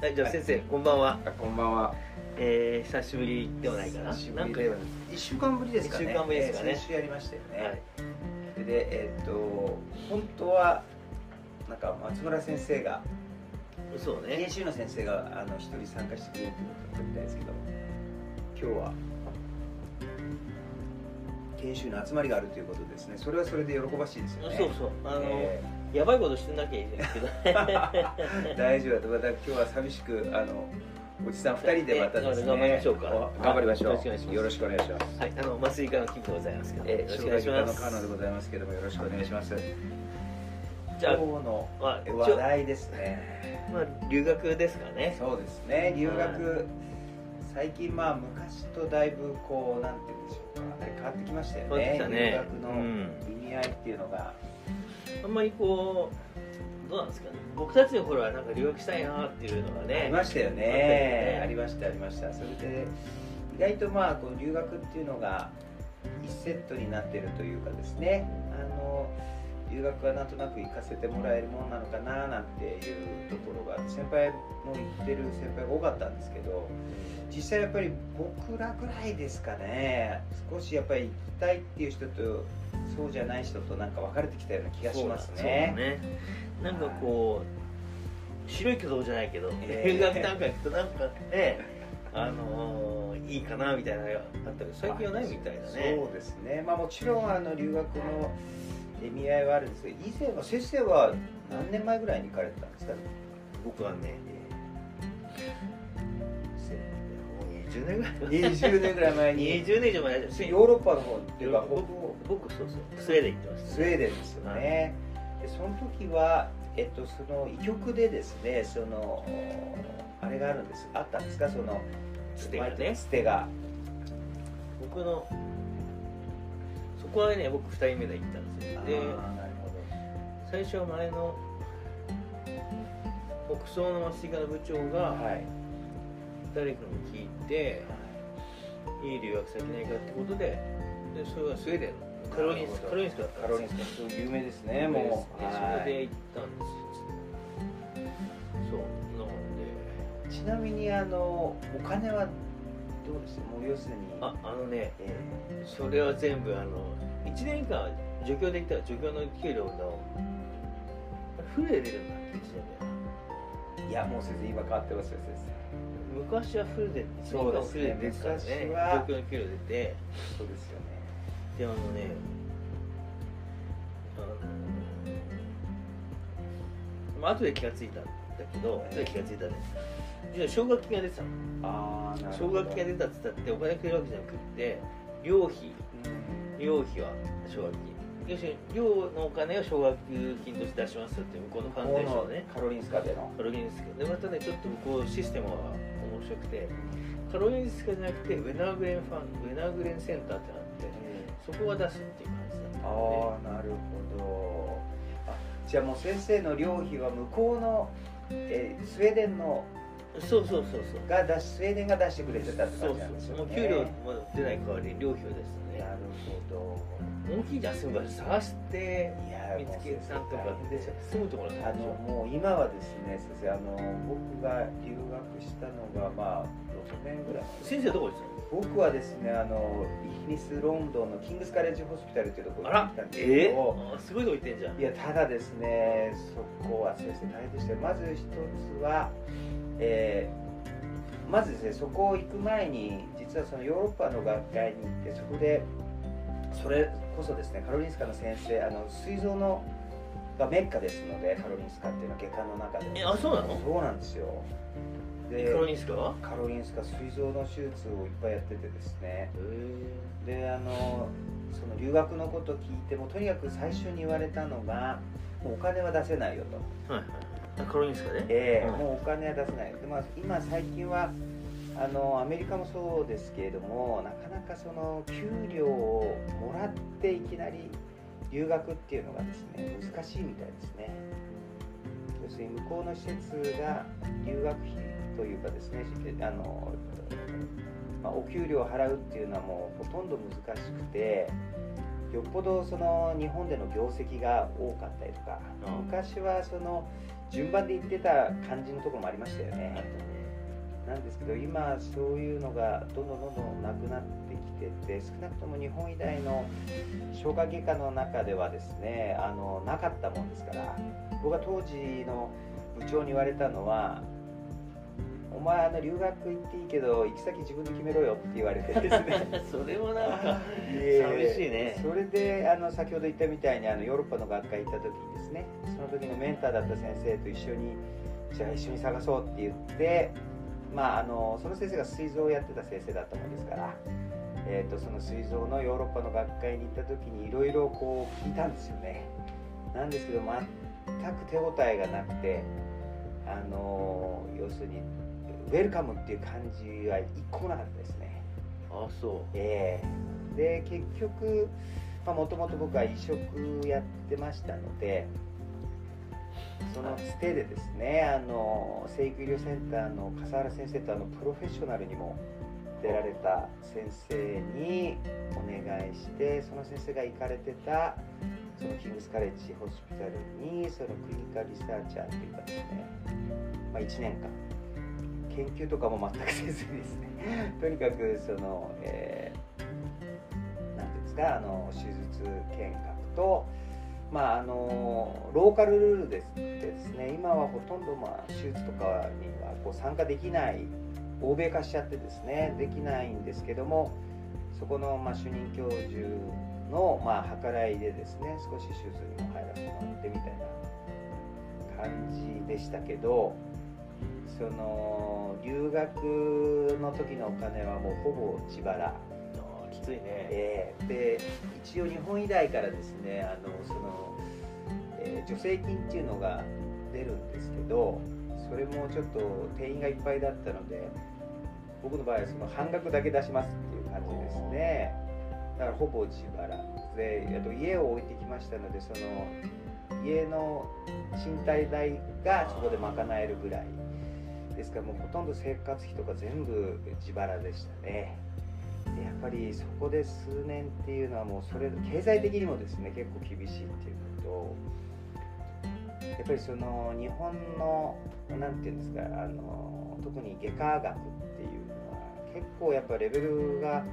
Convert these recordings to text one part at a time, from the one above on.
はい、じゃあ先生、こんばんは。あこんばんは。えー、久しぶりではないかな。なんか一週間ぶりですかね。一週間ぶりですかねえー先週やりましたよね。はい。それでえーっと本当はなんか松村先生がそうね研。修の先生があの一人参加してくれるということだったみたいですけど、今日は研修の集まりがあるということですね。それはそれで喜ばしいですよね。そうそう。あの、えやばいことしてなきゃいいんですけど。ー 大丈夫だとまた今日は寂しくあのおじさん二人でまたね。頑張りましょうかお頑張りましょう。よろしくお願いしますよろしくお願いします。はい、あの麻酔科のキムでございますけど、えー、よろしくお障願いします。害の川野でございますけどもよろしくお願いします。じゃあ今日のまあ、話題ですね。まあ留学ですかね。そうですね。留学最近まあ昔とだいぶこうなんて言うんでしょうか、変わってきましたよね。ね留学のうん意味合いっていうのが、あんまりこうどうなんですかね。僕たちの頃はなんか留学したいなっていうのがあね。りましたよねね。ありましたありました。それで意外とまあこう留学っていうのが一セットになっているというかですね。あの留学はなんとなく行かせてもらえるものなのかななんていうところが先輩も言ってる先輩が多かったんですけど実際やっぱり僕らぐらいですかね少しやっぱり行きたいっていう人とそうじゃない人となんか分かれてきたような気がしますね。だね。なんかこう白い挙動じゃないけど、えー留学なんか行くとなんかね、あのーいいかなみたいなのがあったけど最近はないみたいだね。そうですね。まあもちろんあの留学の意味合いはあるんですけど以前は先生は何年前ぐらいに行かれてたんですか？僕はね、もう20年ぐらい20年ぐらい前に。20年以上前ですヨーロッパの方っていうか北僕欧。僕そうそう。スウェーデン行ってましたスウェーデンですよね。でその時は、えっと、その医局でですねそのあれがあるんです。あったんですか？そのつてがね。つてが。僕のそこはね僕2人目で行ったんですよ。で最初は前の北総の麻酔科の部長がどはい。誰かに聞いていい留学先ないかってことででそれはスウェーデンのカロリンスカロリンスクだったカロリンスククそう有名ですねもう。ではいそれで行ったんですよ。そうなので。ちなみにあのお金はどうです？もう要するにああのねえそれは全部あの1年間助教で行ったら助教の給料のフルで出るんだ1年ーいやもう先生今変わってますよ先目昔はフルで1年間フルですね昔は助教の給料出て生そうですよねであのねあのまあ後で気がついたんだけど後で気がついたね実は奨学金が出てたのああ奨学金が出たって言ったってお金くれるわけじゃなくって寮費。うん寮費は奨学金要するに寮のお金を奨学金として出しますよって向こうのファンデーションね。カロリンスカでの。カロリンスカでまたねちょっと向こうシステムは面白くてカロリンスカじゃなくてウェナーグレンファンウェナーグレンセンターってのがあってそこが出すっていう感じだったああなるほど。あじゃあもう先生の寮費は向こうの、えースウェーデンのそうそうそうそう。が出しスウェーデンが出してくれてたってそう感じなんですそうよねもう給料も出ない代わりに寮費をですねなるほ大きい休む場所探してどいや見つけんとかで住むところあのもう今はですね。先生あの僕が留学したのがまあ6年ぐらい。先生どこです僕はですねあのイギリスロンドンのキングスカレッジホスピタルっていうところに行ったんですけえどー、すごいとこ行ってんじゃんいやただですねそこは先生大変でしたよまず一つは、えーまずですねそこを行く前に実はそのヨーロッパの学会に行ってそこでそれこそですねカロリンスカの先生あの膵臓のがメッカですのでカロリンスカっていうのは外科の中で。えあそうなの？そうなんですよ。でカロリンスカ？はカロリンスカ膵臓の手術をいっぱいやっててですね。へであのその留学のこと聞いてもとにかく最初に言われたのがもうお金は出せないよと、えはいはい。あカロリンスカね。うんええもうお金は出せない。で、まあ、今最近はあのアメリカもそうですけれどもなかなかその給料をもらっていきなり留学っていうのがですね難しいみたいですね。要するに向こうの施設が留学費というかですねあの、まあ、お給料を払うっていうのはもうほとんど難しくてよっぽどその日本での業績が多かったりとか、うん昔はその順番で言ってた感じのところもありましたよねなんですけど今そういうのがどんどんどんどんなくなってきてて少なくとも日本医大の消化外科の中ではですねあのなかったもんですから僕が当時の部長に言われたのは「お前あの留学行っていいけど行き先自分で決めろよ」って言われてですね。それもなんかで寂しいね。それであの先ほど言ったみたいにあのヨーロッパの学会行った時にですね。その時のメンターだった先生と一緒にじゃあ一緒に探そうって言ってまああのその先生が膵臓をやってた先生だったもんですから、えー、とその膵臓のヨーロッパの学会に行った時にいろいろこう聞いたんですよね。なんですけど全く手応えがなくてあの要するにウェルカムっていう感じは一個もなかったですね。あそええ。で結局もともと僕は移植やってましたのでそのつてでですねあの生育医療センターの笠原先生とあのプロフェッショナルにも出られた先生にお願いしてその先生が行かれてたそのキングスカレッジホスピタルにそのクリニカルリサーチャーというかですね、まあ、1年間研究とかも全くせずにですね とにかくその、えーなんていうんですかあの手術見学と、まあ、あのローカルルールですですね。今はほとんど、まあ、手術とかにはこう参加できない欧米化しちゃってですね。できないんですけどもそこの、まあ、主任教授の、まあ、計らいでですね少し手術にも入らせてもらってみたいな感じでしたけどその留学の時のお金はもうほぼ自腹、きついね。えーで一応日本医大からですねあのその、えー助成金っていうのが出るんですけどそれもちょっと定員がいっぱいだったので僕の場合はその半額だけ出しますっていう感じですね。だからほぼ自腹。であと家を置いてきましたのでその家の賃貸代がそこで賄えるぐらい。ですからもうほとんど生活費とか全部自腹でしたね。やっぱりそこで数年っていうのはもうそれ経済的にもですね結構厳しいっていうのとやっぱりその日本のなんていうんですかあの特に外科学っていうのは結構やっぱレベルが、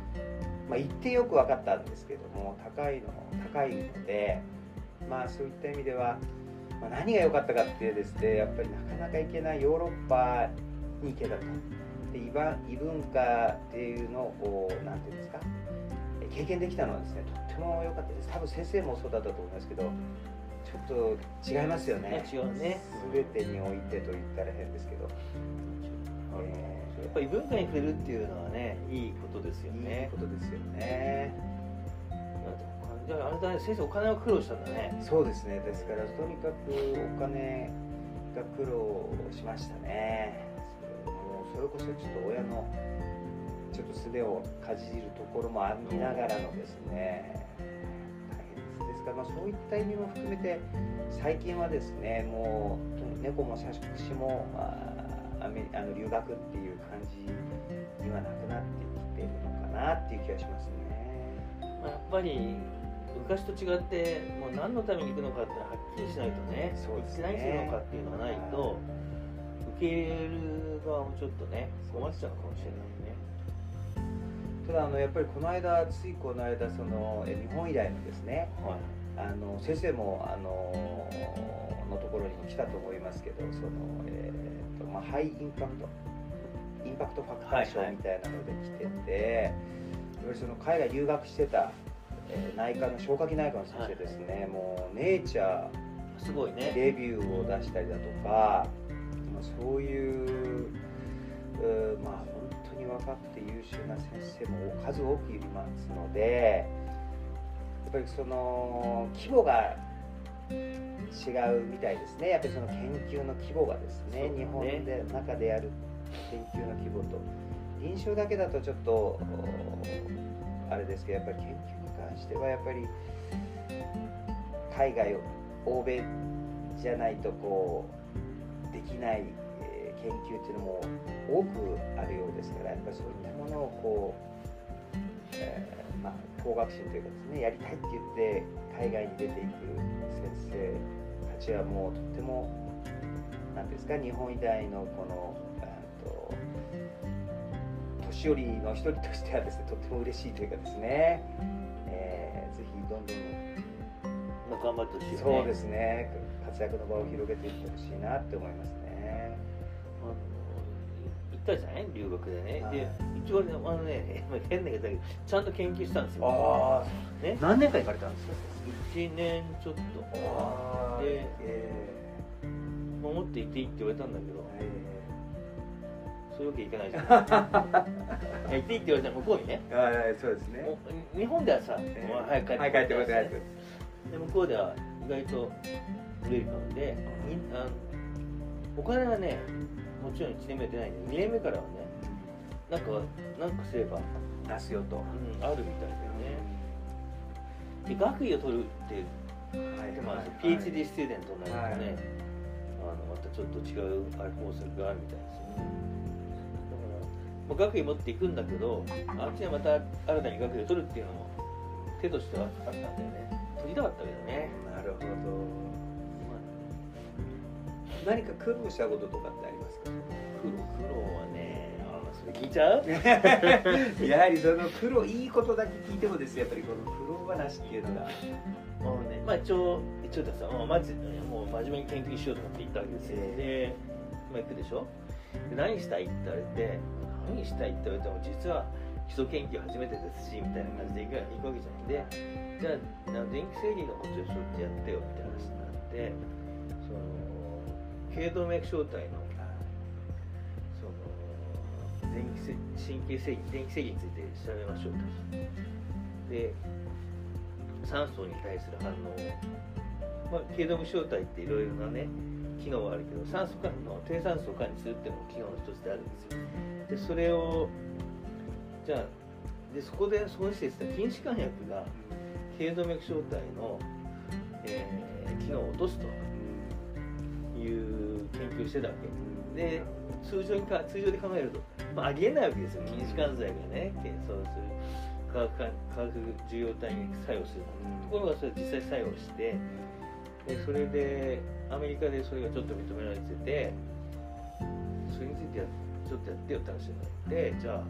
まあ、言ってよく分かったんですけども高いの高いのでまあそういった意味では、まあ、何が良かったかってですねやっぱりなかなか行けないヨーロッパに行けたと。で異ば異文化っていうのをこうなんていうんですか？え経験できたのはですねとっても良かったです。多分先生もそうだったと思いますけどちょっと違いますよね。違うね。全てにおいてと言ったら変ですけど、えやっぱり文化に触れるっていうのはねいいことですよーいいねことですよね。じゃああれだね先生お金は苦労したんだね。そうですね。ですからとにかくお金が苦労しましたねそれこそちょっと親のちょっと素手をかじるところもありながらのですね大変ですですから、まあ、そういった意味も含めて最近はですねもう猫も借子もあアメあの留学っていう感じにはなくなってきてるのかなっていう気がしますね。まあ、やっぱり昔と違ってもう何のために行くのかってははっきりしないとねそうですね何するのかっていうのがないと受け入れる側もちょっとね困っちゃうかもしれないね。ただあのやっぱりこの間ついこの間そのえ日本医大のですねはい。あの先生もあののところにも来たと思いますけどその、えーとまあ、ハイインパクトインパクトファクター賞はいはい。みたいなので来てて、やっぱりその海外留学してた、えー内科の消化器内科の先生ですね、もうネイチャーすごいね。レビューを出したりだとか、まあ、そういう、うーまあ本当に若くて優秀な先生も数多くいますのでやっぱりその規模が違うみたいですね。やっぱりその研究の規模がですねね。日本で中でやる研究の規模と。臨床だけだとちょっとおあれですけどやっぱり研究に関してはやっぱり海外欧米じゃないとこうできない、え研究っていうのも多くあるようですからやっぱりそういったものをこう、えーまあ、工学心というかですねやりたいって言って海外に出ていく先生たちはもうとっても何ですか日本医大のこのと年寄りの一人としてはですねとっても嬉しいというかですね、えー、ぜひどんどん頑張ってほしい、ね、そうですね。活躍の場を広げていってほしいなって思いますね。あの行ったじゃない？留学でね、はい、で一応ねあのね 変な言い方だけどちゃんと研究したんですよ。あね、何年間行かれたんですか？1年ちょっと。で、えー、守っていていいって言われたんだけど、えー、そういうわけいかないじゃん。いていいって言われたら向こうにね。あそうですね。日本ではさ、えー、早く帰って帰ってくださいで向こうでは意外とウェルカムであのお金はねもちろん1年目出ない。んで2年目からはねなんかなんかすれば出すよと、うん、あるみたいでね。で学位を取るってはいでまあ、PhD スチューデントになるとね、はい、あのまたちょっと違うあれ法則があるみたいですよね。だから、まあ、学位持っていくんだけどあっちはまた新たに学位を取るっていうのも手としてはあったんだよね。取りたかったけどね。なるほど、まあ、何か苦労したこととかってありますか？苦労苦労はねあそれ聞いちゃう？やはりその苦労いいことだけ聞いてもですやっぱりこの苦労話っていうのが。もうね、まあ一応、一応ださ、もうまず、もう真面目に研究しようと思って行ったわけですよ。で、まあ行くでしょ？で何したいって言われて、何したいって言われても、実は基礎研究初めてですし、みたいな感じで行くわけじゃないんで、じゃあ、電気整理のことをちょっとやってよって話になって、その、頸動脈小体の、その、電気神経制御、電気制御について調べましょうと。で酸素に対する反応まあ、頸動無小体っていろいろなね機能はあるけど酸素管の低酸素を管理するっていうのも機能の一つであるんですよでそれをじゃあでそこで損してた筋弛緩薬が頸動脈小体の、えー、機能を落とすという研究をしてたわけ。で通常にか通常で考えると、まあ、ありえないわけですよ。筋弛緩剤がね検査をする。化学化学受容体に作用するところがそれ実際作用してでそれでアメリカでそれがちょっと認められててそれについてやちょっとやってよって話になってじゃあ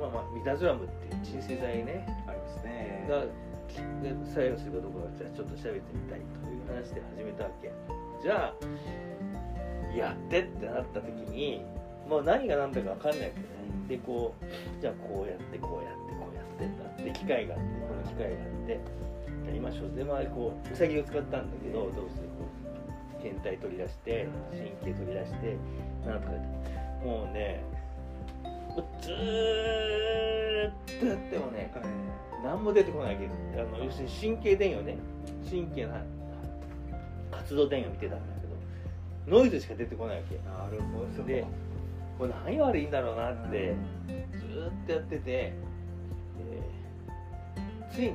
まあまあミダゾラムっていう鎮静剤ね。ありますね。が作用するかどうかじゃあちょっと調べてみたいという話で始めたわけ。じゃあやってってなった時にもう何が何だか分かんないわけねでこうじゃあこうやってこうやってこうやってんだって機械があってこの機械があってやりましょうでまあこううさぎを使ったんだけどどうする？こう検体取り出して神経取り出してなんとかもうねずーっとやってもね、何も出てこないけどあの要するに神経電位をね。神経の活動電位を見てたんだけどノイズしか出てこないわけ。なるほど。でこれ何悪いんだろうなってずっとやってて、えー、ついに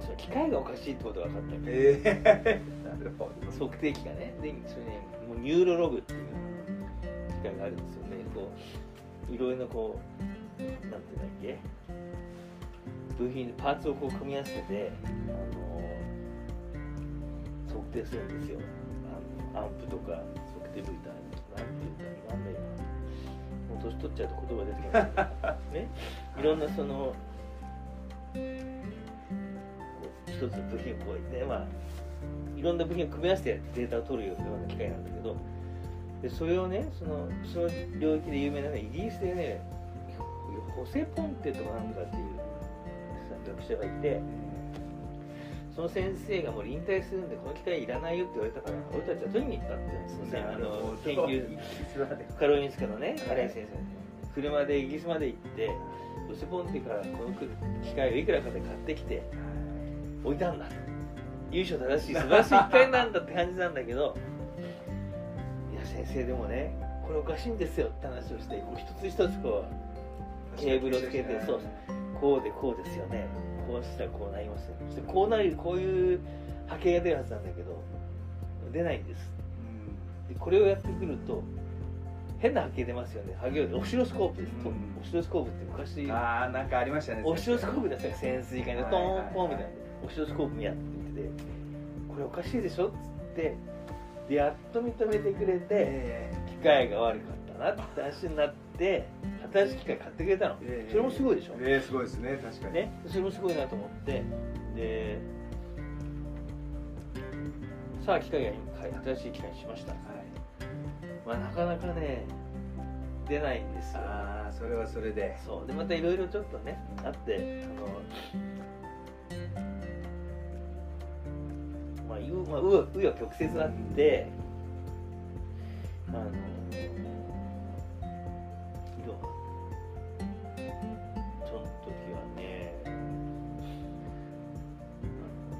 その機械がおかしいってことが分かったわけ、えー、なるほど。測定器がね。でそれねもうニューロログっていう機械があるんですよね。こういろいろなこうなんていうんだっけ？部品パーツをこう組み合わせてあの測定するんですよ。あのアンプとか測定ブイターなんていうんだろうな。んだよ年取っちゃうと言葉出てきます ね。いろんなその一つの部品をこうねまあいろんな部品を組み合わせてデータを取るような機械なんだけどでそれをねそのその領域で有名なねイギリスでねホセ・ポンテとかなんとかっていう学者がいてその先生がもう引退するんでこの機械いらないよって言われたから俺たちは取りに行ったって言うんですよ、あの研究カロリンスカのね荒井先生車でイギリスまで行ってロシポンテからこの機械をいくらかで買ってきて置いたんだ優勝正しい素晴らしい機械なんだって感じなんだけど先生でもねこれおかしいんですよって話をしてこう一つ一つこうケーブルをつけてそうこうでこうですよね。こうしたらこうなりますそしてこうなるこういう波形が出るはずなんだけど出ないんです、でこれをやってくると変な波形出ますよね。波形オシロスコープです、うん。オシロスコープって昔ああなんかありましたねオシロスコープだったら潜水艦でトーンポンみたいな。オシロスコープ見やっててこれおかしいでしょっつってでやっと認めてくれてえ機械が悪かったなって話になって新しい機械買ってくれたの。えそれもすごいでしょ？ええすごいですね確かに。ねそれもすごいなと思って。でさあ機械が新しい機械にしました。はい。まあなかなかね出ないんですよ。ああそれはそれで。そう。でまたいろいろちょっとねあってあのまあうまあうわうわ曲折あってあのその時はね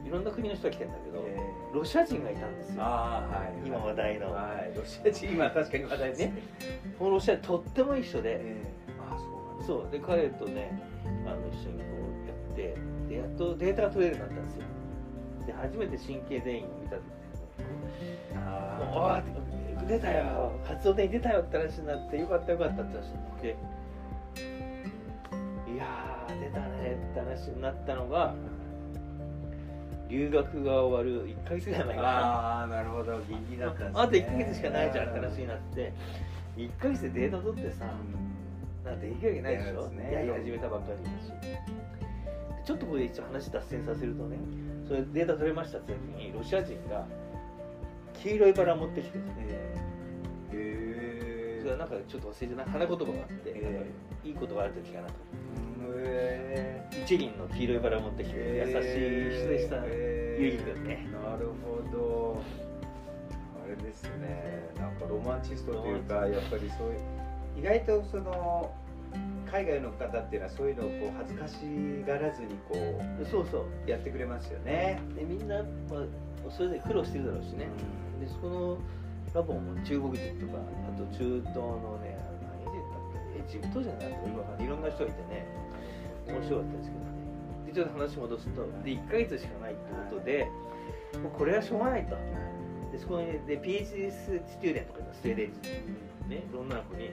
いろんな国の人が来てんだけど、ええロシア人がいたんですよ。はい。今話題の。はい。ロシア人今確かに話題ですねこのロシアとってもいい人で、ええああそうそう。で彼とねあの一緒にこうやってでやっとデータが取れるようになったんですよで初めて神経電位を見た時に「おあーって出たよ活動電位出たよ」って話になってよかったよかったって話になっていやー出たねって話になったのが留学が終わる1ヶ月ぐらい前かな。ああなるほどギリギリだったんですね。あと1ヶ月しかないじゃんって話になって1ヶ月でデータ取ってさうん。なんかできるわけないでしょ？いやですね。やり始めたばっかりだし。ちょっとここで一応話脱線させるとねそれデータ取れましたって時にロシア人が黄色いバラ持ってきてええそれはなんかちょっと忘れてない花言葉があって、えなんかいいことがある時かなと。え一輪の黄色いバラ持ってきて、優しい人でした、ゆいくんね。なるほど。あれですね。なんかロマンチストというかやっぱりそういう意外とその海外の方っていうのはそういうのをこう恥ずかしがらずにこうそうそう。やってくれますよね、でみんな、まあ、それで苦労してるだろうしね、でそこのラボも中国人とかあと中東のね何人だったエジプトじゃない？と今いろんな人がいてね。面白かったですけどね。でちょっと話戻すとで1ヶ月しかないってことでもうこれはしょうがないと。でそこにで PhD スチューデントとかスウェーデン人。ね女の子に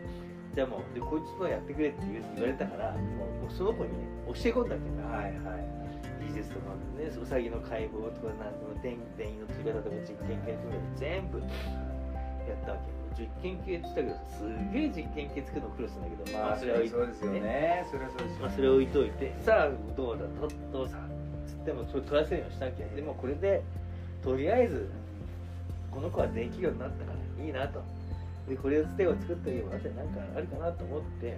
じゃあもうでこいつはやってくれって言われたからもうその子にね教え込んだわけだはいはい。技術とかねウサギの解剖とかなんとか電電位の取り方とか実験系含めて全部やったわけ実験系って言ったけどすげえ実験系作るの苦労するんだけどまあそれはそうですよね。それはそうですよまあ、それ置いといてさあどうだとどうさつってもそれ取らせるようにしたわけでもこれでとりあえずこの子は電気業になったからいいなとでこれをつてを作っておけばあとなんかあるかなと思って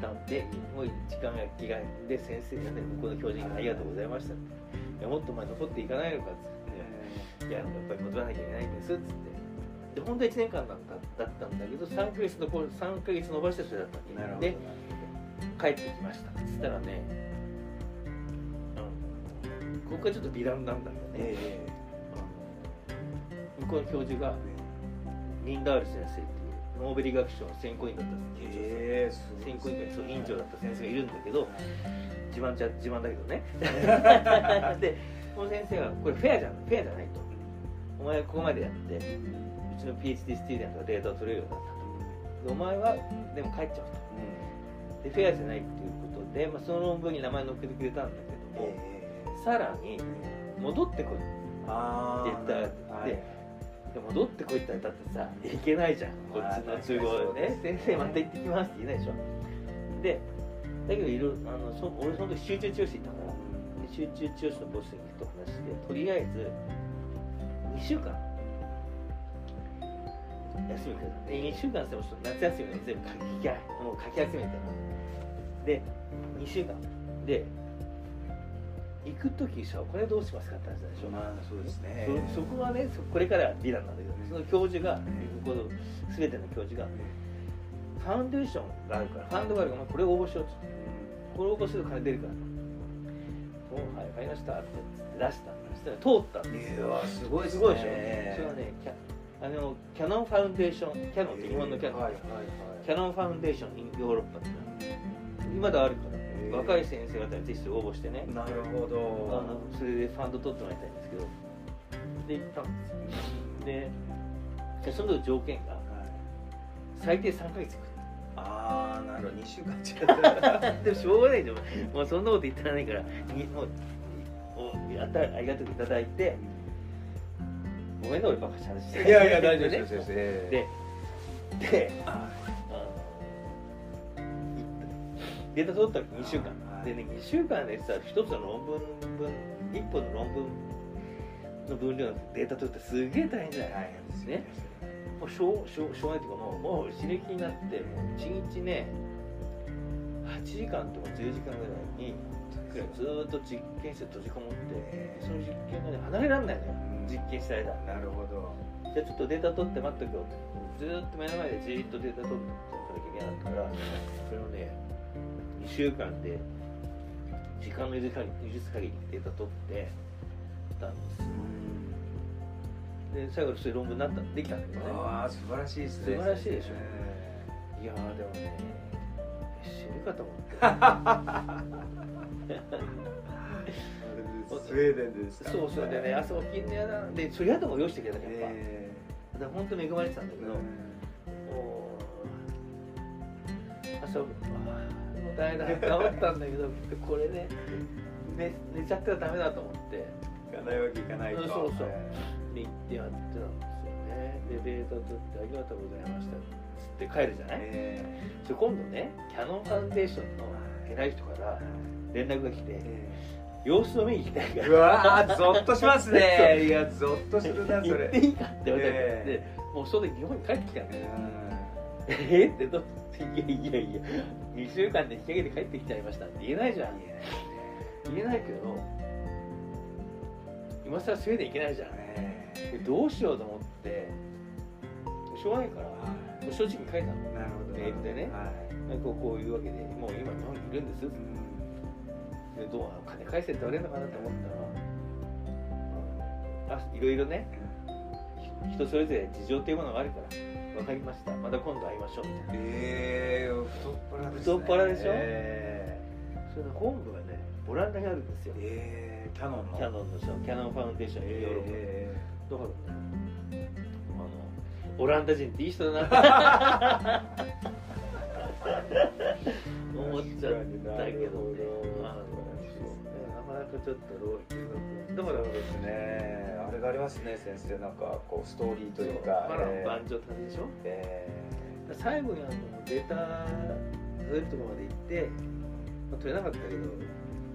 なんでもう時間が気がで先生がね向こうの教授がありがとうございましたって。いやもっと前残っていかないのかっつって。いややっぱり戻らなきゃいけないんですっつって。で本当は1年間だっただったんだけど3ヶ月の頃3ヶ月伸ばしてそれだったわけなるほどで帰ってきましたっつったらね、うん、ここがちょっと美談なんだけどね、え向こうの教授がリンダール先生っていうノーベル学賞の選考委員だったえええすごい。選考委員会そう委員長だった先生がいるんだけど自慢じゃ自慢だけどね。でこの先生がこれフェアじゃんフェアじゃないと。お前ここまでやってうちの PhD スチューデントがデータを取れるようになったと。でお前はでも帰っちゃうと。でフェアじゃないっていうことで、まあ、その論文に名前載っけてくれたんだけども、さらに戻ってこいあって言ったら、でで戻ってこいって言ったってさいけないじゃん。こっちの都合でね。先生また行ってきますって言えないでしょでだけどいろあのそ俺その時集中治療室行ったからで集中治療室のボスと話してとりあえず2週間。休みくださいで2週間してもちょっと夏休みの全部書きもう書き集めてで2週間。で行く時さこれどうしますかって話でしょまあそうですね。そそこがねそこれからは美談なんだけどその教授がここの全ての教授がファウンデーションがあるからファンドがあるからこれ応募しようってこれ応募すると金出るからと「はい分かりました」って出したそしたら通ったんですよ。いやすごいですごいでしょ。それはねキャあのキャノンファウンデーションキャノンって日本のキャノン、はいはいはいキャノンファウンデーションヨーロッパって今だあるから若い先生方にぜひ応募してね。なるほあどのそれでファンド取ってもらいたいんですけど。で行ったんですよででその時条件がは最低3ヶ月ああなるほど。2週間違った でもしょうがないじゃん。もうそんなこと言ってらないからにもうおやったありがとういただいて。ごめんね俺ばっかし話していやいや大丈夫ねです。先生ででデータ取ったら2週間、はい。でね2週間でさ1つの論文分1本の論文の分量のデータ取ってすげえ大変じゃない、ですね。もうしょうしょうしょうがないっていうかもうもう刺激になってもう1日ね8時間とか10時間ぐらいにずーっと実験室で閉じこもってその実験がね離れられないのよ。うん。実験した間。なるほど。じゃあちょっとデータ取って待っとけよって。ずーっと目の前でじーっとデータ取っておかなきゃいけなかったからそれをね2週間で時間の許す限り許す限りデータ取ってたんですよ。で最後にそういう論文になったできたんだけどね。ああ素晴らしいですね。素晴らしいでしょ。えいやーでもね死ぬかと思って。ースウェーデンですか？そうそれでね朝起きんのやだでそれ宿も用意してくれたからやっぱ、えだから本当に恵まれてたんだけーど、もう朝もう大変だ頑張ったんだけどこれね寝寝ちゃったらダメだと思って。行かないわけいかないと。そうそうそう。えで行ってやってたんですよね。でデータ取ってありがとうございましたつって帰るじゃーない？え今度ねキャノンファウンデーションの偉い人から連絡が来て様子を見に行きたいかーうらわーゾッとしますね。いやゾッとするなそ行れっていいかって言われたんえでもうその時日本に帰ってきたん。だようえってどう？いやいやいや2週間で引き上げて帰ってきちゃいました。って言えないじゃん。んいいね言えないけど今更スウェーデン行けないじゃん。えでどうしようと思ってしょうがないからもーう正直に書いたの。なるほど。メールでね。はい。なんかこういうわけでもう今日本にいるんですでどう金返せって言われるのかなと思ったらあいろいろねひ人それぞれ事情っていうものがあるから分かりました。また今度会いましょう。みたいなえー、太っ腹ですね。太っ腹でしょ？えそれで本部がねオランダにあるんですよ。ー、えー、キャノンの。キャノンのさキャノンファウンデーションにヨーロッパ。でえだからねあのオランダ人っていい人だな。っ て思っちゃったけどねかなかちょっと浪費ー、だからですねあれがありますね先生。なんかこうストーリーというか。波乱えー万丈旅でしょ？え最後にあのデータ取れるところまで行って、まあ、取れなかったけど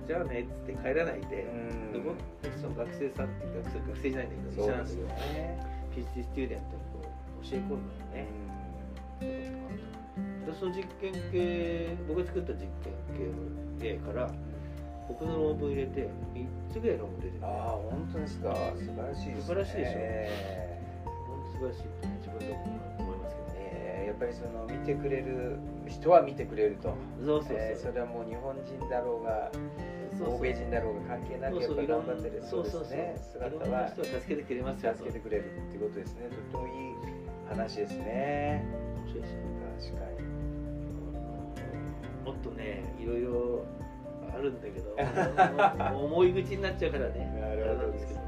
じゃあねっつって帰らないでー、で僕その学生さんっていう学生学生じゃないんだけど医そうですよ者なんだけどね PhD スチューデントにこう教え込むのよね、でその実験系僕が作った実験系から僕の論文入れて3つぐらい論文出てる。ああ本当ですか。素晴らしいですね。素晴らしいでしょ。え本当素晴らしいと自分でも思いますけどーね。えーやっぱりその見てくれる人は見てくれると。そうそうそう、えーそれはもう日本人だろうが欧米人だろうが関係なくやっぱり頑張ってるそうですね姿は人を助けてくれますよ助けてくれるっていうことですね。とってもいい話ですね。面白いし確かに。もっとねいろいろあるんだけど 重い口になっちゃうからね。なるほどですね。ね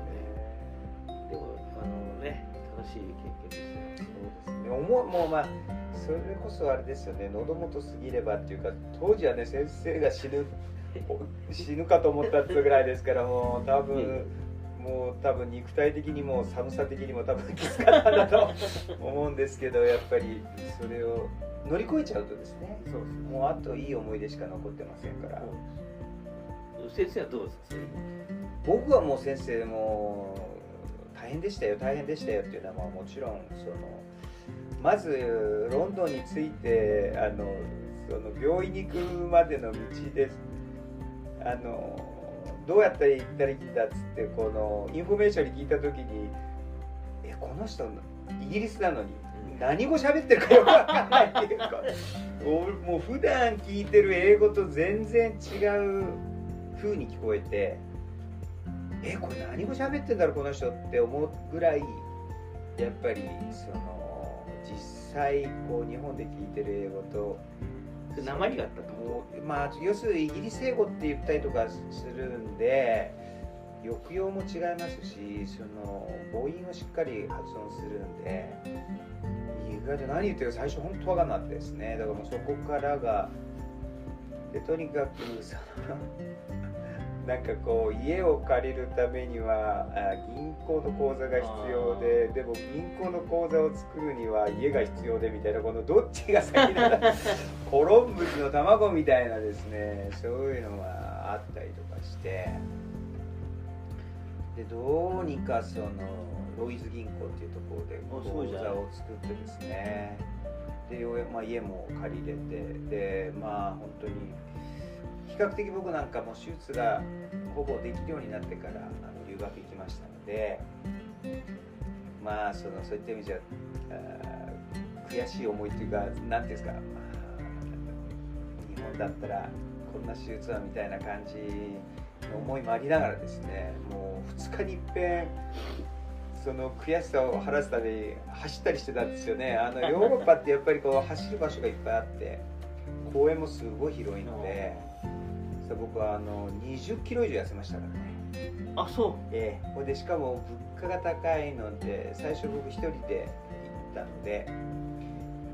でもあのね楽しい経験でしたよ。そうですね思うもうまあそれこそあれですよね。喉元すぎればっていうか当時はね先生が死ぬ 死ぬかと思ったってぐらいですからもう多分もう多分肉体的にも寒さ的にも多分きつかったんだと思うんですけどやっぱりそれを乗り越えちゃうとですねそうですもうあといい思い出しか残ってませんから先生はどうですか？僕はもう先生も大変でしたよ。大変でしたよっていうのはまあもちろんそのまずロンドンに着いてあのその病院に行くまでの道です。あのどうやったら行ったらいいんだっつってこのインフォメーションに聞いた時にえこの人イギリスなのに何語喋ってるかよくわかんないっていうかもうもう普段聞いてる英語と全然違う風に聞こえてえこれ何語喋ってんだろうこの人って思うぐらいやっぱりその実際こう日本で聞いてる英語と鉛があったと？まあ要するにイギリス英語って言ったりとかするんで抑揚も違いますしその母音をしっかり発音するんで意意外と何言ってるか最初本当分かんなかったですね。だからもうそこからがでとにかくそのなんかこう家を借りるためにはあ銀行の口座が必要ででも銀行の口座を作るには家が必要でみたいなこのどっちが先なんだ コロンブスの卵みたいなですねそういうのがあったりとかして。でどうにかそのロイズ銀行っていうところで口座を作ってですね。でようやくまあ家も借りれて。でまあ本当に比較的僕なんかも手術がほぼできるようになってからあの留学行きましたのでまあそのそういった意味じゃ悔しい思いっていうか何ていうんですか、日本だったらこんな手術はみたいな感じの思いもありながらですねもう2日にいっぺんその悔しさを晴らすために走ったりしてたんですよね。あのヨーロッパってやっぱりこう走る場所がいっぱいあって公園もすごい広いのでさ僕はあの20キロ以上痩せましたからね。あそええ。ほいでしかも物価が高いので最初僕一人で行ったので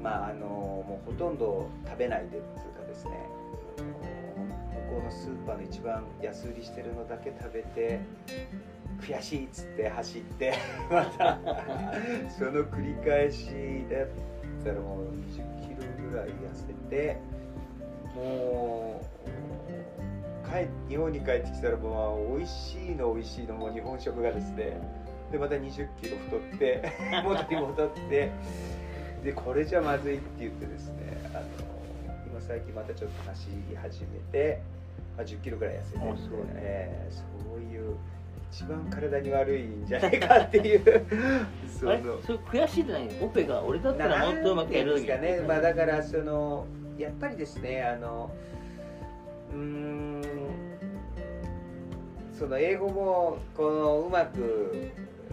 まああのもうほとんど食べないでっていうかですね。向こうのスーパーの一番安売りしてるのだけ食べて悔しいっつって走って またその繰り返しだったらもう20キロぐらい痩せてもう帰日本に帰ってきたらもう美味しいの美味しいのもう日本食がですねでまた20キロ太って 元に戻ってでこれじゃまずいって言ってですねあの今最近またちょっと走り始めて、まあ、10キロぐらい痩せてねえーそういう一番体に悪いんじゃないかっていう。そあれ？それ悔しいって何？オペが俺だったらもっとうまくやるなんですかね、まあ、だからそのやっぱりですねあのうその英語もこのうまく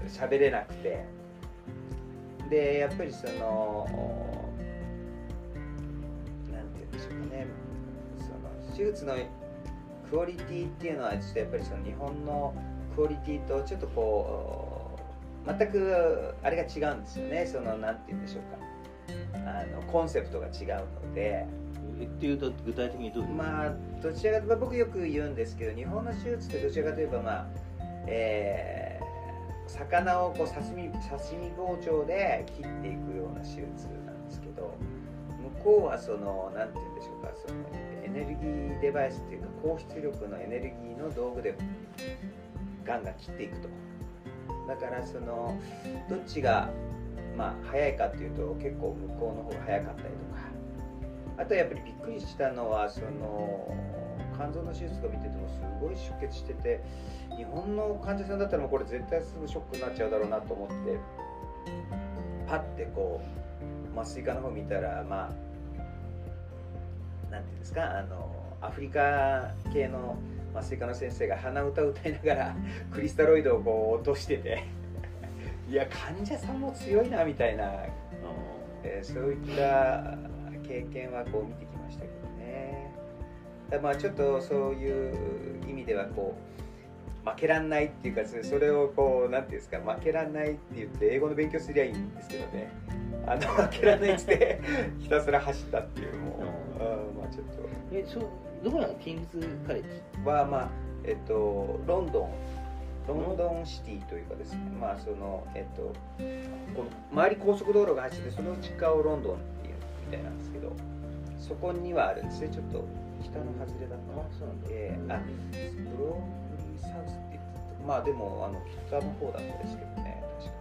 喋れなくて。でやっぱりそのなんて言うんでしょうかね。その手術のクオリティっていうのはちょっとやっぱりその日本のクオリティとちょっとこう全くあれが違うんですよね。そのなんて言うんでしょうか。あのコンセプトが違うので。っていうと具体的にどうまあどちらかといえば僕よく言うんですけど日本の手術ってどちらかといえばまあえー魚をこう刺身刺身包丁で切っていくような手術なんですけど向こうはそのなんて言うんでしょうかそのエネルギーデバイスっていうか高出力のエネルギーの道具でガンガン切っていくと。だからそのどっちがまあ早いかっていうと結構向こうの方が早かったりとあとやっぱりびっくりしたのはその肝臓の手術を見ててもすごい出血してて日本の患者さんだったらもうこれ絶対すぐショックになっちゃうだろうなと思ってパッてこう麻酔科の方見たらまあなんていうんですかあのアフリカ系の麻酔科の先生が鼻歌を歌いながらクリスタロイドをこう落としてていや患者さんも強いなみたいな。えーそういった経験はこう見てきましたけどね。だまあちょっとそういう意味ではこう負けらんないっていうかそそれをこうなんていうんですか負けらんないって言って英語の勉強すりゃいいんですけどね。あの負けらんないっつって ひたすら走ったっていうもう、うん。まあちょっえそうどこなの？キングスカレッジ。とはまあえっとロンドン。ロンドンシティというかですね、まあそのえっとこの周り高速道路が走っててその内側をロンドンっていうみたいなんですけどそこにはあるんですね。ちょっと北の外れだったあそうなんだえーあブローブリーサウスって言ってたまあでもあの北の方だったですけどね。確か、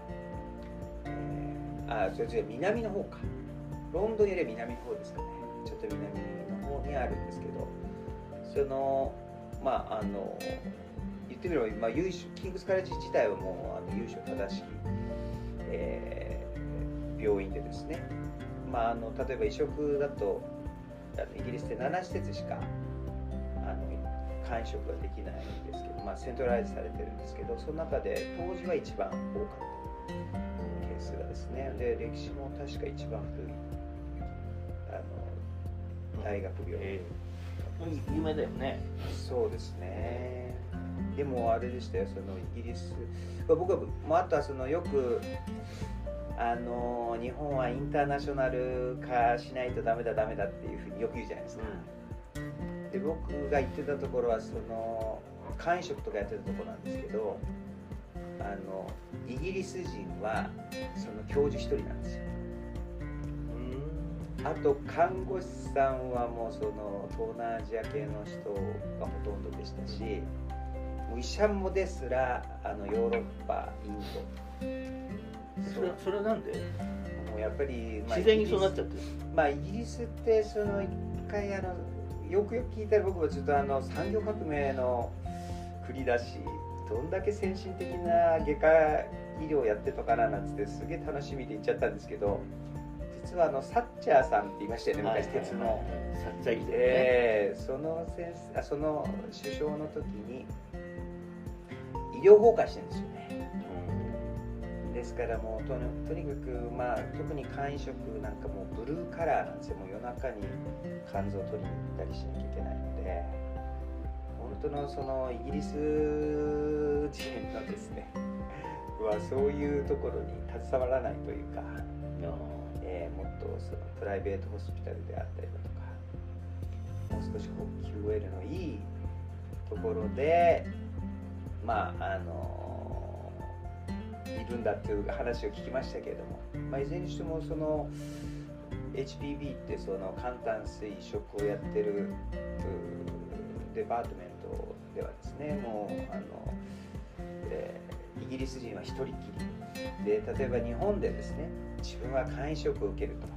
えー、あそれ違う南の方か。ロンドンよりは南の方ですかね。ちょっと南の方にあるんですけど。そのまああの言ってみれば、まあ、優秀キングスカレッジ自体はもうあの優秀正しき、えー病院でですね、まあ、あの例えば移植だとイギリスで7施設しかあの肝移植ができないんですけど、まあ、セントライズされてるんですけどその中で当時は一番多かったケースがですね。で歴史も確か一番古いあの大学病院、え。有名だよね。そうですね。でもあれでしたよそのイギリス。まあ僕は、まあ、あとはそのよくあの日本はインターナショナル化しないとダメだダメだっていうふうによく言うじゃないですか、で僕が行ってたところはその会員職とかやってたところなんですけどあのイギリス人はその教授1人なんですよ。あと看護師さんはもうその東南アジア系の人がほとんどでしたしもう医者もですらあのヨーロッパインドそれそれはなんで？もうやっぱり、まあ、自然にそうなっちゃって。るまあイギリスってその一回あのよくよく聞いたら僕はずっとあの産業革命の国だしどんだけ先進的な外科医療やってたかななんつってすげえ楽しみで行っちゃったんですけど実はあのサッチャーさんって言いましたよね昔鉄の、サッチャーで、ね、えー、その先生あその首相の時に医療崩壊してるんですよですからもうととにかくまあ特に肝移植なんかもうブルーカラーなんですよもう夜中に肝臓を取りに行ったりしなきゃいけないので本当のそのイギリス人のですね はそういうところに携わらないというか。えー、もっとそのプライベートホスピタルであったりだとかもう少しこう QL のいいところでまああのいるんだっていう話を聞きましたけれども、まあ、いずれにしてもその HPV ってその簡単水食をやってるデパートメントではですねもうあの、えー、イギリス人は一人きり。で例えば日本でですね自分は肝移植を受けると。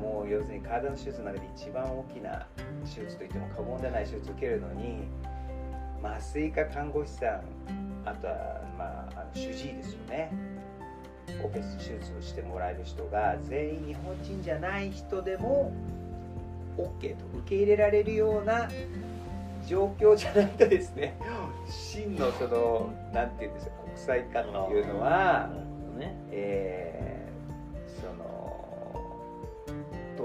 もう要するに体の手術の中で一番大きな手術といっても過言でない手術を受けるのに麻酔科看護師さんあとは、まあ、あの主治医ですよね。オペ手術をしてもらえる人が全員日本人じゃない人でも OK と受け入れられるような状況じゃないとですね真のその何て言うんですか国際化っていうのは、ね。えー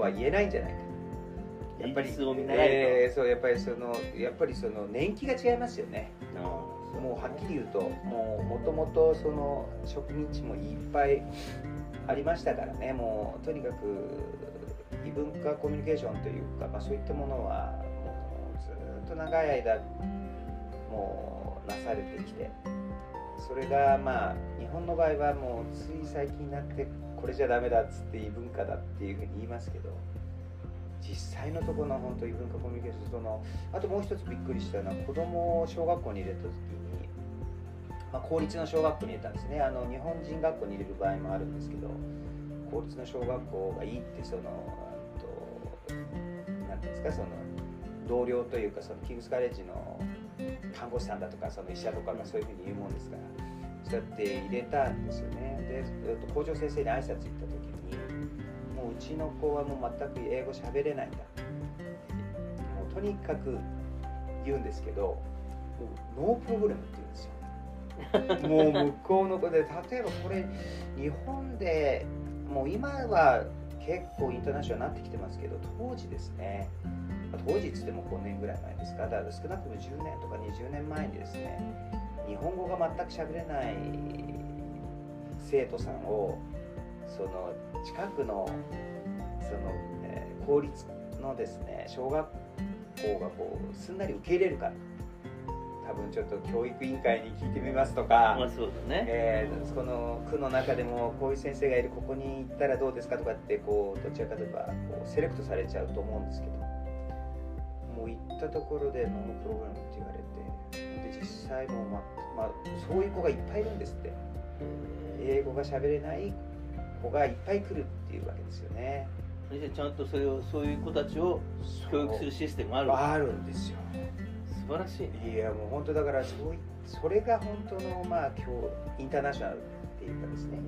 とは言えないんじゃないか。やっぱりえー、そうやっぱりそのやっぱりその年季が違いますよねもうはっきり言うともともとその植民地もいっぱいありましたからね。もうとにかく異文化コミュニケーションというか、まあ、そういったものはもうずっと長い間もうなされてきてそれがまあ日本の場合はもうつい最近になってこれじゃダメだっつって異文化だっていうふうに言いますけど実際のところの本当異文化コミュニケーションそのあともう一つびっくりしたのは子供を小学校に入れた時に、まあ、公立の小学校に入れたんですね。あの日本人学校に入れる場合もあるんですけど公立の小学校がいいってその何ていうんですかその同僚というかそのキングスカレッジの看護師さんだとかその医者とかがそういうふうに言うもんですからそうやって入れたんですよね。で校長先生に挨拶行った時ちの子はもう全く英語喋れないんだ。もうとにかく言うんですけどノープロブレムって言うんですよ。もう向こうの子で例えばこれ日本でもう今は結構インターナショナルになってきてますけど当時ですね当時っつっても5年ぐらい前ですか。だから少なくとも10年とか20年前にですね。日本語が全く喋れない生徒さんをその近くのその、えー、公立のですね小学校がこうすんなり受け入れるか。多分ちょっと教育委員会に聞いてみますとか、まあそうだね。えー、この区の中でもこういう先生がいるここに行ったらどうですかとかってこうどちらかといえばこうセレクトされちゃうと思うんですけど。もう行ったところでノープログラムって言われてで実際もままあ、そういう子がいっぱいいるんですって。英語が喋れない子がいっぱい来るっていうわけですよねじゃちゃんとそれをそういう子たちを教育するシステムある？あるんですよ。素晴らしい、ね、いやもう本当だからそういそれが本当のまあ今日インターナショナルっていうかですね。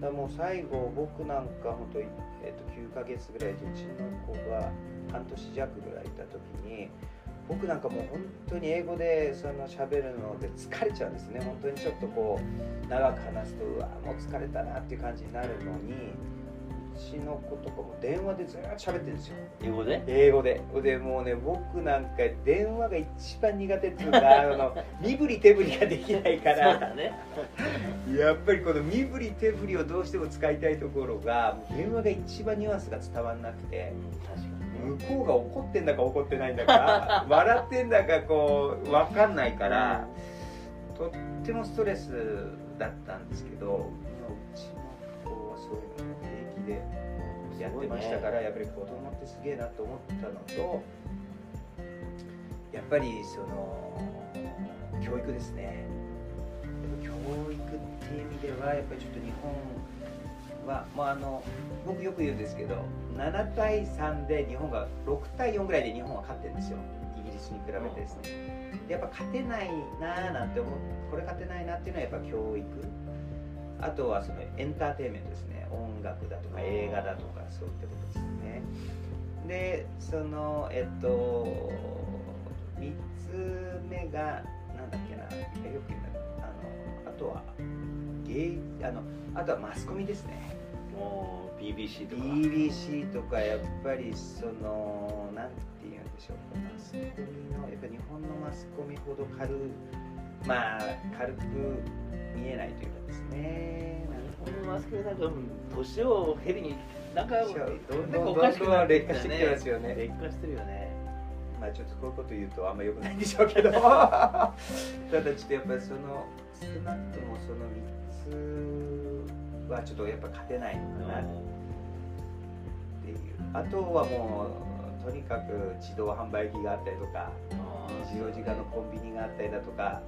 だもう最後僕なんか本当、えー、と9ヶ月ぐらいでうちの子が半年弱ぐらいいた時に僕なんかもう本当に英語でその喋るので疲れちゃうんですね。本当にちょっとこう長く話すとうわもう疲れたなっていう感じになるのにうちの子とかも電話でずっと喋ってるんですよ。英語で？英語で。でもうね僕なんか電話が一番苦手っていうか あの身振り手振りができないから。ね、やっぱりこの身振り手振りをどうしても使いたいところが電話が一番ニュアンスが伝わらなくて。確かにね。向こうが怒ってんだか怒ってないんだか 笑ってんだかこう分かんないからとってもストレスだったんですけど、まあうちの子はそういうのでやってましたから、やっぱり子供ってすげえなと思ったのとやっぱりその教育ですね。教育っていう意味ではやっぱりちょっと日本は、まあ、あの僕よく言うんですけど7対3で日本が6対4ぐらいで日本は勝ってるんですよ。イギリスに比べてですね。でやっぱ勝てないなーなんて思うこれ勝てないなっていうのはやっぱ教育。あとはそのエンターテインメントですね音楽だとか映画だとかそういったことですね。でそのえっと3つ目がなんだっけなよく言うんだあのあとは芸あのあとはマスコミですね。もう BBC とか。BBC とかやっぱりそのなんて言うんでしょうかマスコミのやっぱ日本のマスコミほど軽まあ軽く見えないというかですね日本のマスコミなんか年を経るになんかなんかおかしくなどん劣化してきますよね劣化してるよね。まあちょっとこういうこと言うとあんま良くないんでしょうけど。ただちょっとやっぱりその少なくともその3つはちょっとやっぱ勝てないのかな。っていう。あとはもうとにかく自動販売機があったりとか24時間のコンビニがあったりだとか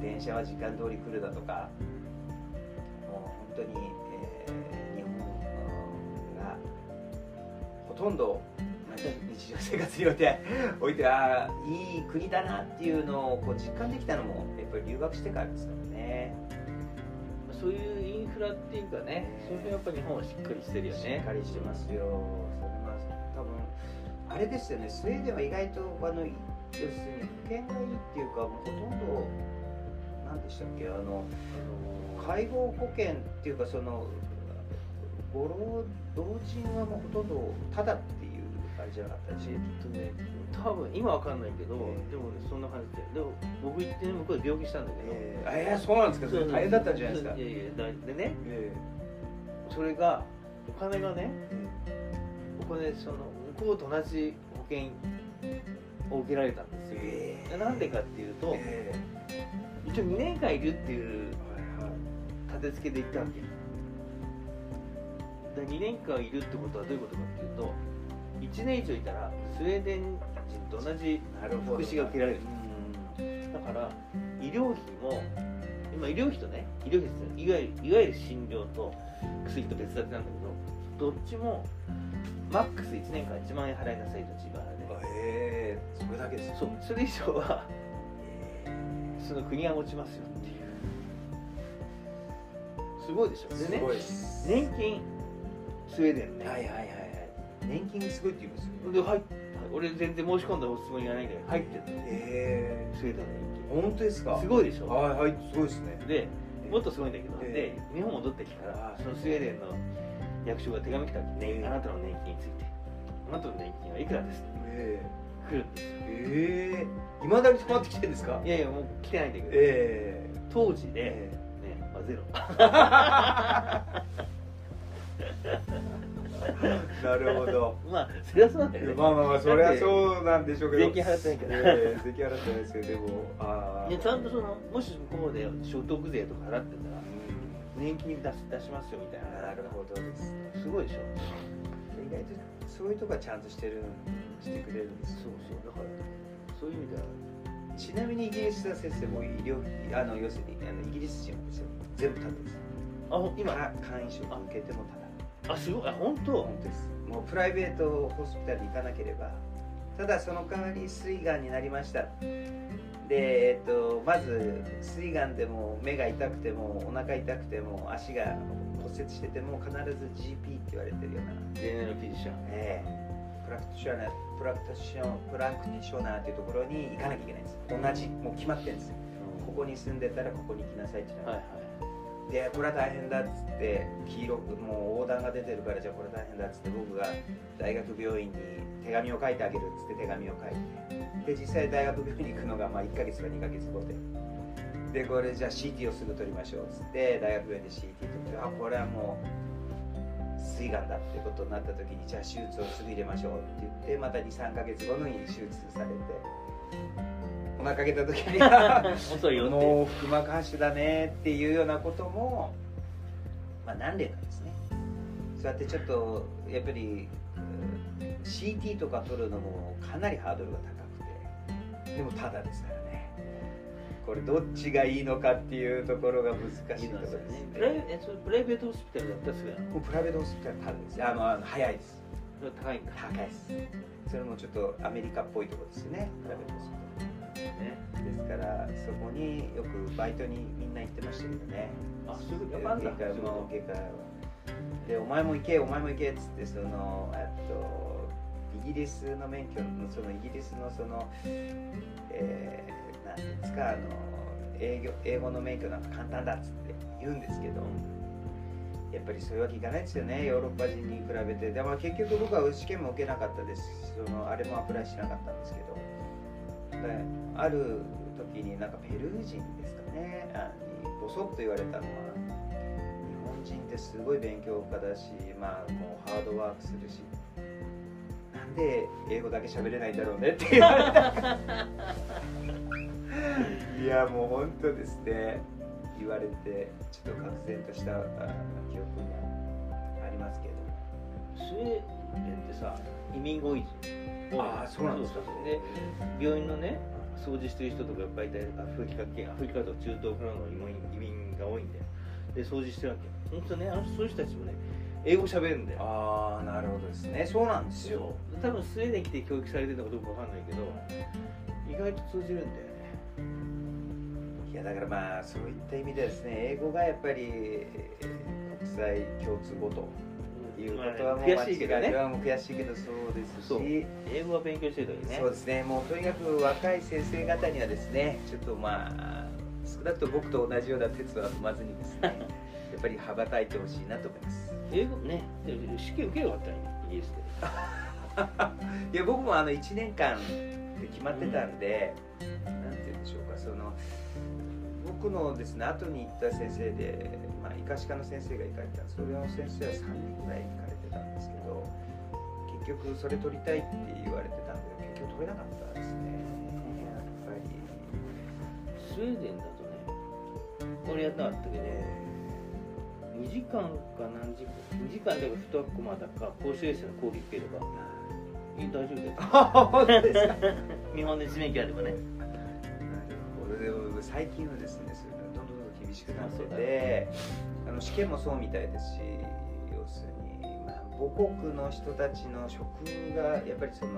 電車は時間通り来るだとか当に、えー日本がほとんどまあ日常生活において おいてあーいい国だなっていうのをこう実感できたのもやっぱり留学してからですからね。そういうインフラっていうかねそれやっぱ日本はしっかりしてるよしねっかりしてますよ。それは多分あれですよね。スウェーデンは意外とあの要するに保険がいいっていうかもうほとんど何でしたっけあの介護保険っていうかそのご老老人はもうほとんどただっていうあれじゃなかったし。えっとね多分今わかんないけど、ええ。でもねそんな感じででも僕行ってね向こうで病気したんだけど、えー、あいやそうなんですか。それ大変だったんじゃないですか。いやいやだでね。えそれがお金がねえお金その向こうと同じ保険を受けられたんですよ、えでなんでかっていうと、え一応2年間いるっていう立て付けで行ったわけ。で2年間いるってことはどういうことかっていうと1年以上いたらスウェーデン人と同じ福祉が受けられる。うん。だから医療費も今医療費とね医療費っていわゆるいわゆる診療と薬と別立てなんだけどどっちもマックス1年間1万円払いなさいと自腹で。ええそれだけですそうそれ以上はえその国は持ちますよっていう。すごいでしょ。ーですね年金スウェーデンね、はいはいはいはい。年金すごいって言いますよ。で入っ俺全然申し込んだつもりがないんだけど入ってるえスウェーデンのー、本当ですか？年金すごいでしょ。はいはいすごいですね。でもっとすごいんだけど、えで日本戻ってきたらそのスウェーデンの役所が手紙来たわけ、ねええ。あなたの年金について。あなたの年金はいくらですえ来るんですよええいまだに溜まってきてるんですか？いやいやもう来てないんだけど、え当時えで、ねまあ、ゼロ。なるほど。まあそれはそうなんだよね。まあまあまあそれはそうなんでしょうけど。税金払ってないからええ税金払ってないですけどでもああでちゃんとそのもし向こうで所得税とか払ってたら年金出し出しますよみたいな。なるほどです。ねすごいでしょ。意外とそういうとこはちゃんとしてるしてくれるんですそうそう。だからそういう意味ではちなみにイギリスは先生も医療費あの要するにあのイギリス人はですよ。全部タダです。あほ今か簡易食受けてもタダあすごいあ本当。本当です。もうプライベートホスピタルに行かなければただその代わり膵がんになりました。で、えっと、まず膵がんでも目が痛くてもお腹痛くても足が骨折してても必ず GP って言われてるような、 general physician ええ practitioner practition practitioner っていうところに行かなきゃいけないんです。同じもう決まってるんですよ。ここに住んでたらここに来なさいっていうのははいはい。でこれは大変だっつって黄色くもう黄疸が出てるからじゃあこれ大変だっつって僕が大学病院に手紙を書いてあげるっつって手紙を書いて。で実際大学病院に行くのがまあ1ヶ月か2ヶ月後で。でこれじゃあ CT をすぐ取りましょうっつって大学病院で CT 取ってあこれはもう膵がんだってことになった時にじゃあ手術をすぐ入れましょうって言ってまた23か月後のに手術されてお腹開けた時にはもう腹膜発腫だねっていうようなことも、まあ、何例かですね。そうやってちょっとやっぱりうん CT とか取るのもかなりハードルが高くてでもただですからねこれどっちがいいのかっていうところが難しいところですね。プライベートホスピタルだったらすぐやのもうプライベートホスピタルですあのあの早いです高いんだ高いです。それもちょっとアメリカっぽいところですね。プライベートホスピねタルですからそこによくバイトにみんな行ってましたけどね。あも外科はでお前も行けお前も行けっつってそのえっとイギリスの免許のそのイギリスのそのえー、なんていうんですかあの英語英語の免許なんか簡単だっつって言うんですけどやっぱりそういうわけいかないですよねヨーロッパ人に比べて。でも結局僕は試験も受けなかったですそのあれもアプライしなかったんですけどである時になんかペルー人ですかねあにボソッと言われたのは日本人ってすごい勉強家だしまあもうハードワークするしなんで英語だけ喋れないんだろうねって言われた。いやもう本当ですね。言われてちょっと愕然としたあ記憶もありますけど。スウェーデンってさ移民が多いあーそうなんですか。で病院のね掃除してる人とかいっぱいいてアフリカ系アフリカとか中東からの移民が多いんだよ。で掃除してるわけ本当ねあのそういう人たちもね英語喋るんだよ。ああなるほどですね。そうなんですよ。多分スウェーデン来て教育されてるのかどうかわかんないけど意外と通じるんだよねいやだからまあそういった意味ではですね英語がやっぱりえー国際共通語ということはもうまあ悔しいけどね。間違いはもう悔しいけどそうですし。英語は勉強してる時ね。そうですね。もうとにかく若い先生方にはですねちょっとまあ少なくとも僕と同じような鉄は踏まずにですね やっぱり羽ばたいてほしいなと思います。英語ね試験受けよかったらいいねイギリスで。いや僕もあの1年間で決まってたんで、なんて言うんでしょうかその僕のですね後に行った先生で、まあ、医科歯科の先生が行かれたんですそれの先生は3人ぐらい行かれてたんですけど結局それ取りたいって言われてたんで結局取れなかったですね。やっぱりスウェーデンだとね俺やったかったけど2時間か何時間2時間だか2コマだか公衆衛生の講義受ければい。い大丈夫だよ。日本で地面機あればね最近はですねそれがどんどんどんどん厳しくなっててあの試験もそうみたいですし要するに、まあ、母国の人たちの職がやっぱりその、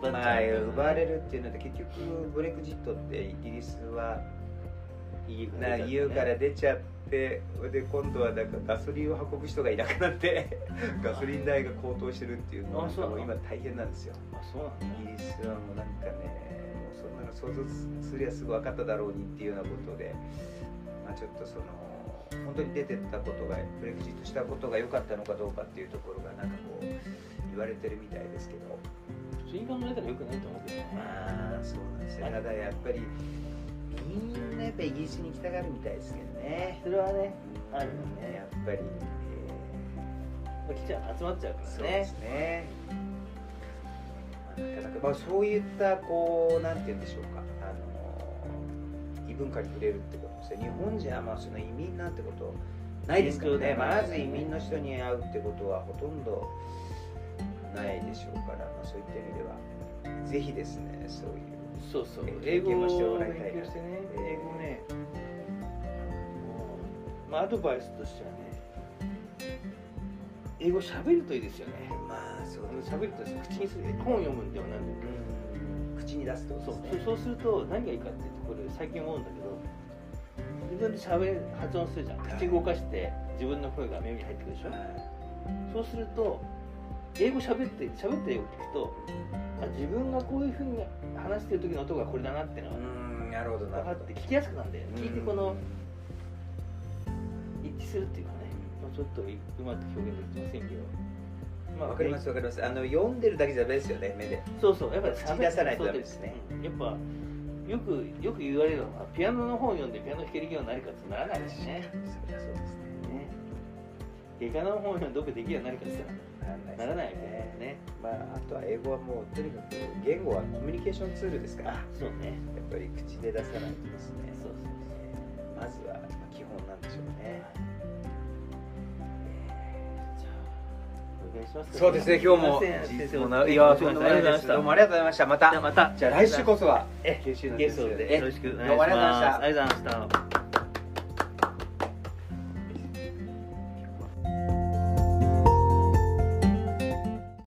奪まあ、奪われるっていうので結局ブレクジットってイギリスは EU から出ちゃってで今度はなんかガソリンを運ぶ人がいなくなって ガソリン代が高騰してるっていうのが今大変なんですよ。イギリスはもうなんかねの想像すりゃすぐ分かっただろうにっていうようなことで、まあ、ちょっとその本当に出てったことがブレグジットしたことが良かったのかどうかっていうところがなんかこう言われてるみたいですけど。普通に考えたらよくないと思うけどね。まあそうなんですよただやっぱりみんなやっぱイギリスに行きたがるみたいですけどね。それはねうんあるよね。やっぱり、えまあ来ちゃう集まっちゃうからーそうねですねまあなかなかまあそういったこうなんて言うんでしょうか。あの異文化に触れるってことですね日本じゃまあその移民なんてことないですからね。現状ではないまず移民の人に会うってことはほとんどないでしょうから、まあ、そういった意味では。ぜひですねそういうそうそう。え英語もしても勉らいたいな。強してね。えー英語ね。まあアドバイスとしてはね英語喋るといいですよね。まあそうあのです喋ると口にする本を読むんではな口に出すってことですね。そうすると何がいいかっていうとこれ最近思うんだけど自分で喋る発音するじゃん。口動かして自分の声が耳に入ってくるでしょ。そうすると英語喋って喋ってよく聞くとあ自分がこういうふうに話してる時の音がこれだなっていうのがうんなるほど分かって聞きやすくなるんだよ聞いてこの一致するっていうかね、まあ、ちょっとうまく表現できませんけどまわかりますわかります。あの読んでるだけじゃダメですよね目で。そうそうやっぱり口に出さないとダメですね。うんやっぱよくよく言われるのはピアノの本を読んでピアノ弾けるようになるかってならないですねそうですね。ね外科の本を読んでどこできるようになるかってならないですね。まあ、あとは英語はもうとにかく言語はコミュニケーションツールですからやあそうね。っぱり口で出さないとですね。そうそう。まずは基本なんでしょうね願いします。かそうですね今日もすいません。先生もういいやとやとんでもなんでもないいでですすどうもありがとうございました。また。また。じゃあ来週こそはえ九州のゲストで。よろしくお願いします。どうもありがとうございました。ありがとうございました